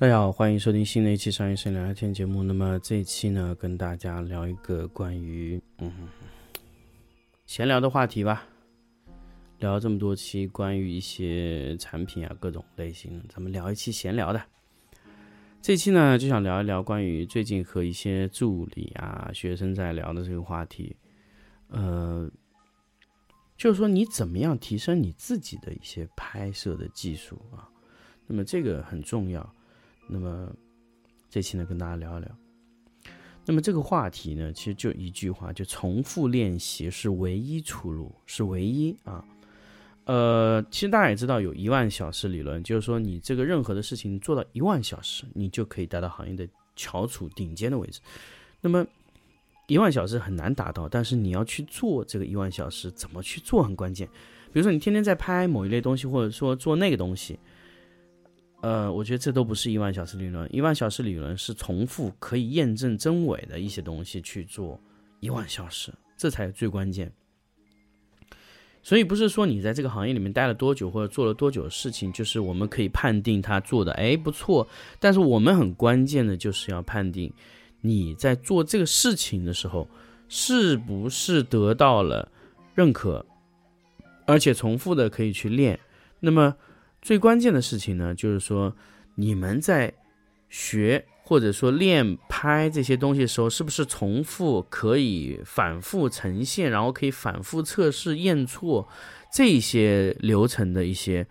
大家好，欢迎收听新的一期商业摄影聊聊天节目。那么这一期呢，跟大家聊一个关于嗯闲聊的话题吧。聊了这么多期关于一些产品啊各种类型，咱们聊一期闲聊的。这期呢就想聊一聊关于最近和一些助理啊学生在聊的这个话题，呃，就是说你怎么样提升你自己的一些拍摄的技术啊？那么这个很重要。那么这期呢跟大家聊一聊。那么这个话题呢其实就一句话，就重复练习是唯一出路，是唯一啊。呃，其实大家也知道有一万小时理论，就是说你这个任何的事情做到一万小时，你就可以达到行业的翘楚顶尖的位置。那么一万小时很难达到，但是你要去做这个一万小时，怎么去做很关键。比如说你天天在拍某一类东西，或者说做那个东西，呃，我觉得这都不是一万小时理论。一万小时理论是重复可以验证真伪的一些东西去做一万小时，这才是最关键。所以不是说你在这个行业里面待了多久或者做了多久的事情，就是我们可以判定他做的哎不错。但是我们很关键的就是要判定你在做这个事情的时候是不是得到了认可，而且重复的可以去练。那么最关键的事情呢，就是说你们在学。或者说练拍这些东西的时候，是不是重复可以反复呈现，然后可以反复测试验错这些流程的一些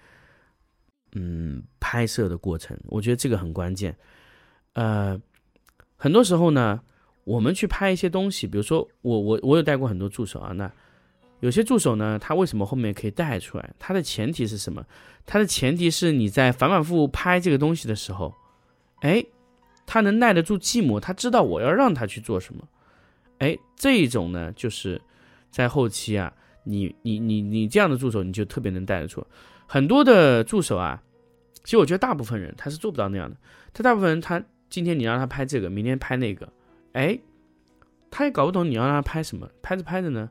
嗯拍摄的过程？我觉得这个很关键。呃，很多时候呢，我们去拍一些东西，比如说我我我有带过很多助手啊，那有些助手呢，他为什么后面可以带出来？他的前提是什么？他的前提是你在反反复复拍这个东西的时候，哎。他能耐得住寂寞，他知道我要让他去做什么，哎，这一种呢，就是在后期啊，你你你你这样的助手，你就特别能带得住。很多的助手啊，其实我觉得大部分人他是做不到那样的。他大部分人，他今天你让他拍这个，明天拍那个，哎，他也搞不懂你要让他拍什么，拍着拍着呢，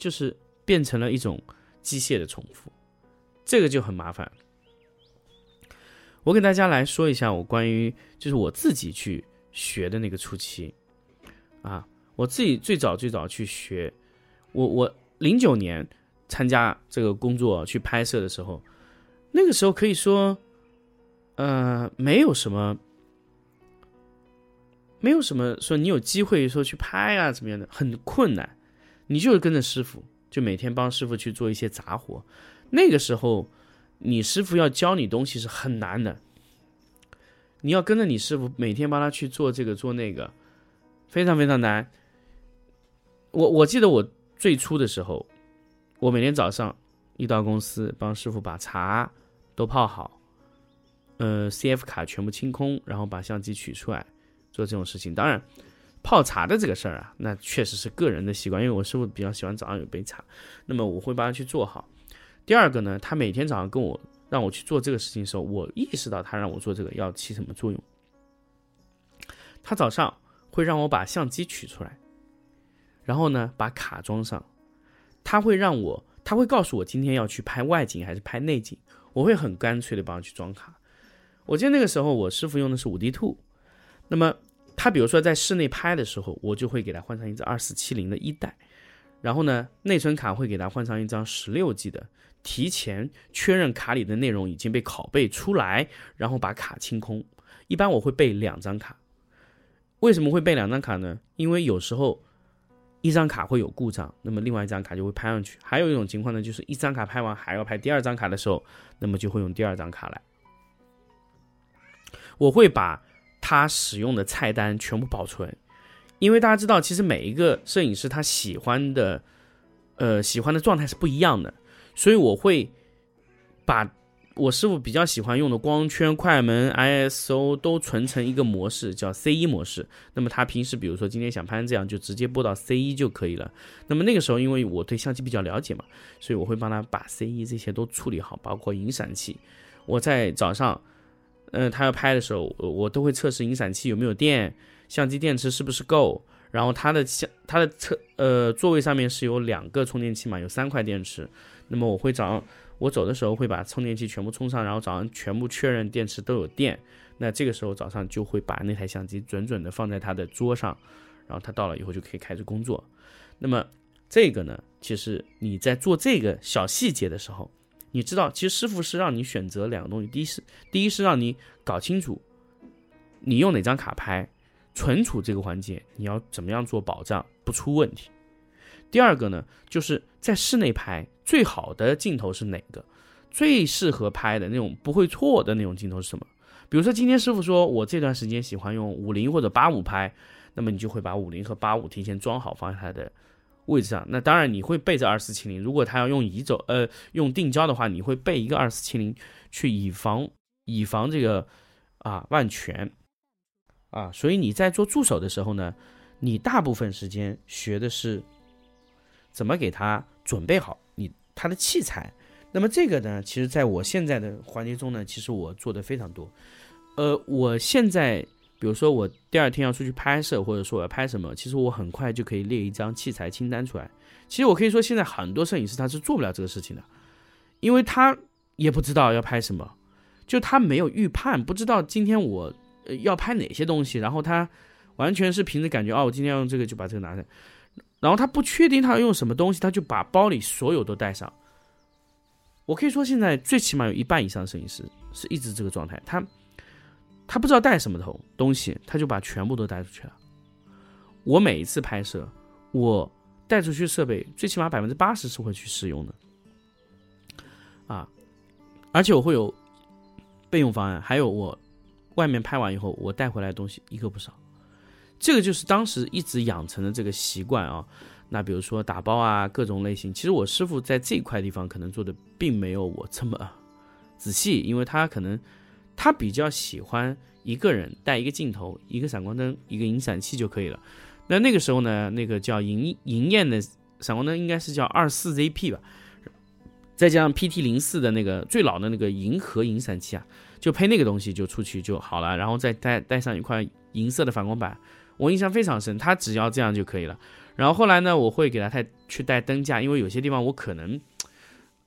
就是变成了一种机械的重复，这个就很麻烦。我给大家来说一下我关于就是我自己去学的那个初期，啊，我自己最早最早去学，我我零九年参加这个工作去拍摄的时候，那个时候可以说，呃，没有什么，没有什么说你有机会说去拍啊怎么样的，很困难，你就是跟着师傅，就每天帮师傅去做一些杂活，那个时候。你师傅要教你东西是很难的，你要跟着你师傅每天帮他去做这个做那个，非常非常难。我我记得我最初的时候，我每天早上一到公司帮师傅把茶都泡好，呃，CF 卡全部清空，然后把相机取出来做这种事情。当然，泡茶的这个事儿啊，那确实是个人的习惯，因为我师傅比较喜欢早上有杯茶，那么我会帮他去做好。第二个呢，他每天早上跟我让我去做这个事情的时候，我意识到他让我做这个要起什么作用。他早上会让我把相机取出来，然后呢把卡装上。他会让我，他会告诉我今天要去拍外景还是拍内景，我会很干脆的帮他去装卡。我记得那个时候我师傅用的是五 D Two，那么他比如说在室内拍的时候，我就会给他换上一支二四七零的一代，然后呢内存卡会给他换上一张十六 G 的。提前确认卡里的内容已经被拷贝出来，然后把卡清空。一般我会备两张卡。为什么会备两张卡呢？因为有时候一张卡会有故障，那么另外一张卡就会拍上去。还有一种情况呢，就是一张卡拍完还要拍第二张卡的时候，那么就会用第二张卡来。我会把他使用的菜单全部保存，因为大家知道，其实每一个摄影师他喜欢的，呃，喜欢的状态是不一样的，所以我会把。我师傅比较喜欢用的光圈、快门、ISO 都存成一个模式，叫 C 一模式。那么他平时比如说今天想拍这样，就直接播到 C 一就可以了。那么那个时候，因为我对相机比较了解嘛，所以我会帮他把 C 一这些都处理好，包括引闪器。我在早上，嗯，他要拍的时候，我都会测试引闪器有没有电，相机电池是不是够。然后他的相，他的车，呃，座位上面是有两个充电器嘛，有三块电池。那么我会早上。我走的时候会把充电器全部充上，然后早上全部确认电池都有电。那这个时候早上就会把那台相机准准的放在他的桌上，然后他到了以后就可以开始工作。那么这个呢，其实你在做这个小细节的时候，你知道，其实师傅是让你选择两个东西：第一是第一是让你搞清楚你用哪张卡拍，存储这个环节你要怎么样做保障不出问题；第二个呢，就是在室内拍。最好的镜头是哪个？最适合拍的那种不会错的那种镜头是什么？比如说今天师傅说我这段时间喜欢用五零或者八五拍，那么你就会把五零和八五提前装好放在他的位置上。那当然你会备着二四七零，如果他要用移走呃用定焦的话，你会备一个二四七零去以防以防这个啊万全啊。所以你在做助手的时候呢，你大部分时间学的是怎么给他准备好。你他的器材，那么这个呢，其实在我现在的环节中呢，其实我做的非常多。呃，我现在比如说我第二天要出去拍摄，或者说我要拍什么，其实我很快就可以列一张器材清单出来。其实我可以说，现在很多摄影师他是做不了这个事情的，因为他也不知道要拍什么，就他没有预判，不知道今天我要拍哪些东西，然后他完全是凭着感觉，哦，我今天要用这个，就把这个拿来。然后他不确定他要用什么东西，他就把包里所有都带上。我可以说，现在最起码有一半以上摄影师是一直这个状态。他他不知道带什么头东西，他就把全部都带出去了。我每一次拍摄，我带出去设备，最起码百分之八十是会去使用的。啊，而且我会有备用方案，还有我外面拍完以后，我带回来的东西一个不少。这个就是当时一直养成的这个习惯啊。那比如说打包啊，各种类型，其实我师傅在这块地方可能做的并没有我这么仔细，因为他可能他比较喜欢一个人带一个镜头、一个闪光灯、一个引闪器就可以了。那那个时候呢，那个叫银银燕的闪光灯应该是叫二四 ZP 吧，再加上 PT 零四的那个最老的那个银河银闪器啊，就配那个东西就出去就好了，然后再带带上一块银色的反光板。我印象非常深，他只要这样就可以了。然后后来呢，我会给他带去带灯架，因为有些地方我可能，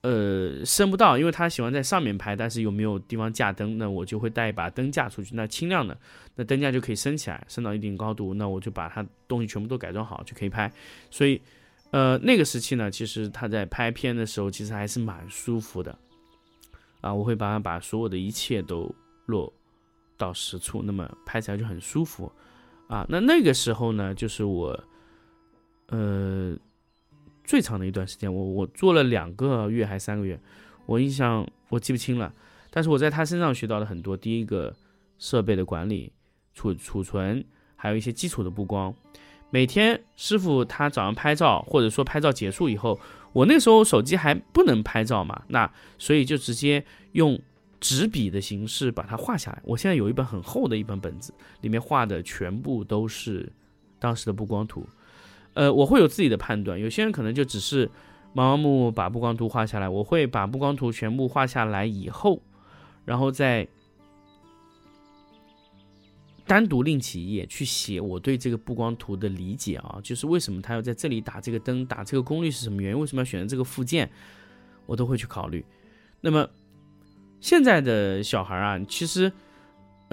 呃，升不到，因为他喜欢在上面拍，但是又没有地方架灯，那我就会带一把灯架出去。那轻量的，那灯架就可以升起来，升到一定高度，那我就把它东西全部都改装好就可以拍。所以，呃，那个时期呢，其实他在拍片的时候，其实还是蛮舒服的。啊，我会把他把所有的一切都落到实处，那么拍起来就很舒服。啊，那那个时候呢，就是我，呃，最长的一段时间，我我做了两个月还三个月，我印象我记不清了，但是我在他身上学到了很多。第一个设备的管理、储储存，还有一些基础的布光。每天师傅他早上拍照，或者说拍照结束以后，我那时候手机还不能拍照嘛，那所以就直接用。纸笔的形式把它画下来。我现在有一本很厚的一本本子，里面画的全部都是当时的布光图。呃，我会有自己的判断，有些人可能就只是盲目把布光图画下来。我会把布光图全部画下来以后，然后再单独另起一页去写我对这个布光图的理解啊，就是为什么他要在这里打这个灯，打这个功率是什么原因，为什么要选择这个附件，我都会去考虑。那么。现在的小孩啊，其实，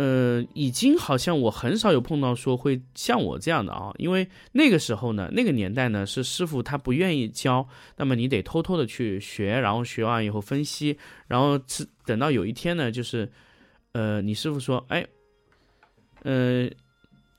呃，已经好像我很少有碰到说会像我这样的啊，因为那个时候呢，那个年代呢，是师傅他不愿意教，那么你得偷偷的去学，然后学完以后分析，然后是等到有一天呢，就是，呃，你师傅说，哎，呃。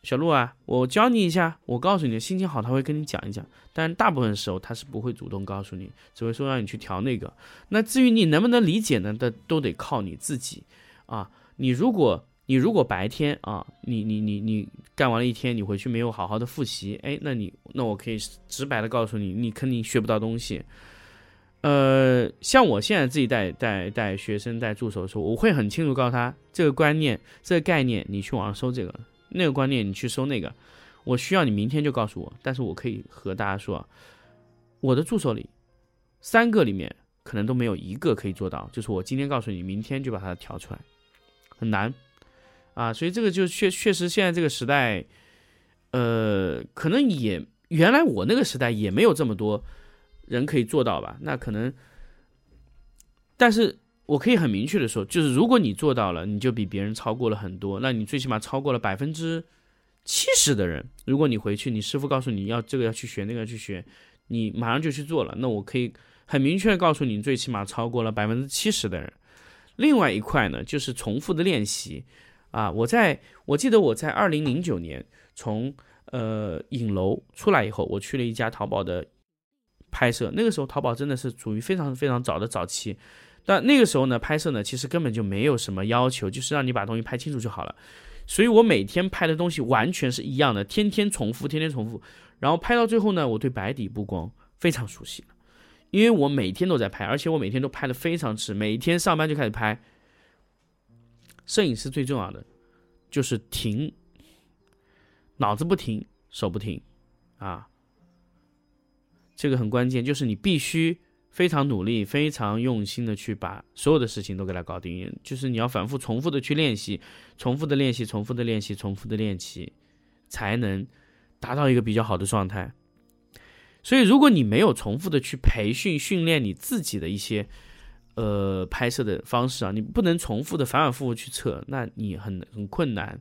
小鹿啊，我教你一下。我告诉你，心情好他会跟你讲一讲，但大部分时候他是不会主动告诉你，只会说让你去调那个。那至于你能不能理解呢？的都得靠你自己啊。你如果你如果白天啊，你你你你干完了一天，你回去没有好好的复习，哎，那你那我可以直白的告诉你，你肯定学不到东西。呃，像我现在自己带带带学生带助手的时候，我会很清楚告诉他这个观念、这个概念，你去网上搜这个；那个观念你去搜那个。我需要你明天就告诉我，但是我可以和大家说，我的助手里三个里面可能都没有一个可以做到，就是我今天告诉你，明天就把它调出来，很难啊。所以这个就确确实现在这个时代，呃，可能也原来我那个时代也没有这么多。人可以做到吧？那可能，但是我可以很明确的说，就是如果你做到了，你就比别人超过了很多。那你最起码超过了百分之七十的人。如果你回去，你师傅告诉你要这个要去学，那个要去学，你马上就去做了，那我可以很明确的告诉你，最起码超过了百分之七十的人。另外一块呢，就是重复的练习啊。我在我记得我在二零零九年从呃影楼出来以后，我去了一家淘宝的。拍摄那个时候，淘宝真的是处于非常非常早的早期。但那个时候呢，拍摄呢，其实根本就没有什么要求，就是让你把东西拍清楚就好了。所以我每天拍的东西完全是一样的，天天重复，天天重复。然后拍到最后呢，我对白底布光非常熟悉，因为我每天都在拍，而且我每天都拍的非常迟，每天上班就开始拍。摄影师最重要的就是停，脑子不停，手不停，啊。这个很关键，就是你必须非常努力、非常用心的去把所有的事情都给它搞定。就是你要反复、重复的去练习，重复的练习、重复的练习、重复的练习，才能达到一个比较好的状态。所以，如果你没有重复的去培训、训练你自己的一些呃拍摄的方式啊，你不能重复的反反复复去测，那你很很困难。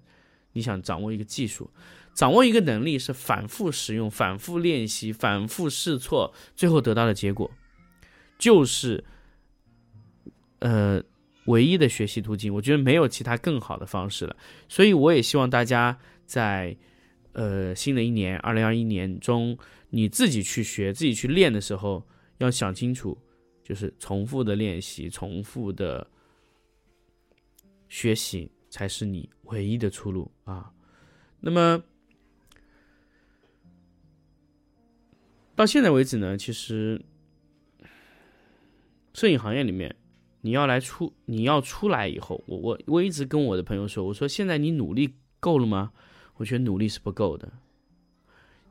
你想掌握一个技术。掌握一个能力是反复使用、反复练习、反复试错，最后得到的结果，就是呃唯一的学习途径。我觉得没有其他更好的方式了。所以我也希望大家在呃新的一年二零二一年中，你自己去学、自己去练的时候，要想清楚，就是重复的练习、重复的学习才是你唯一的出路啊。那么。到现在为止呢，其实摄影行业里面，你要来出，你要出来以后，我我我一直跟我的朋友说，我说现在你努力够了吗？我觉得努力是不够的，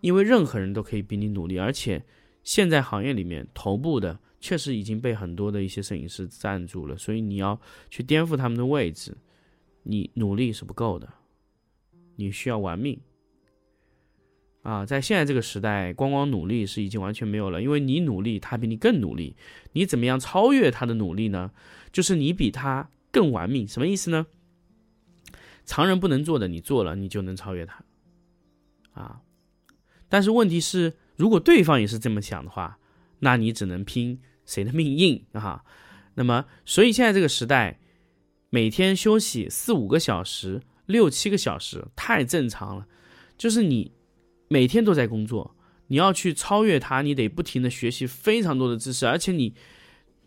因为任何人都可以比你努力，而且现在行业里面头部的确实已经被很多的一些摄影师占住了，所以你要去颠覆他们的位置，你努力是不够的，你需要玩命。啊，在现在这个时代，光光努力是已经完全没有了，因为你努力，他比你更努力。你怎么样超越他的努力呢？就是你比他更玩命。什么意思呢？常人不能做的，你做了，你就能超越他。啊，但是问题是，如果对方也是这么想的话，那你只能拼谁的命硬啊。那么，所以现在这个时代，每天休息四五个小时、六七个小时太正常了，就是你。每天都在工作，你要去超越他，你得不停的学习非常多的知识，而且你，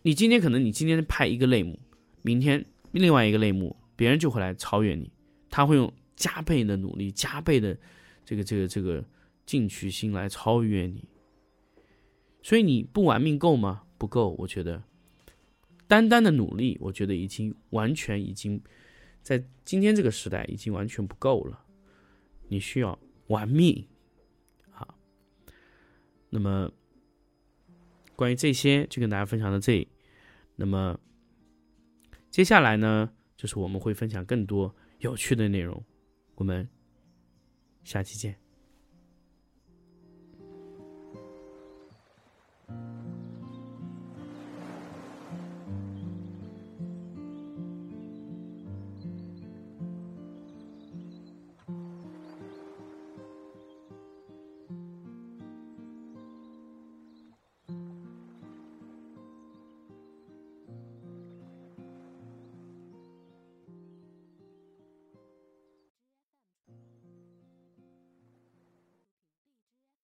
你今天可能你今天拍一个类目，明天另外一个类目，别人就会来超越你，他会用加倍的努力，加倍的这个这个这个进取心来超越你，所以你不玩命够吗？不够，我觉得，单单的努力，我觉得已经完全已经在今天这个时代已经完全不够了，你需要玩命。那么，关于这些就跟大家分享到这里。那么，接下来呢，就是我们会分享更多有趣的内容。我们下期见。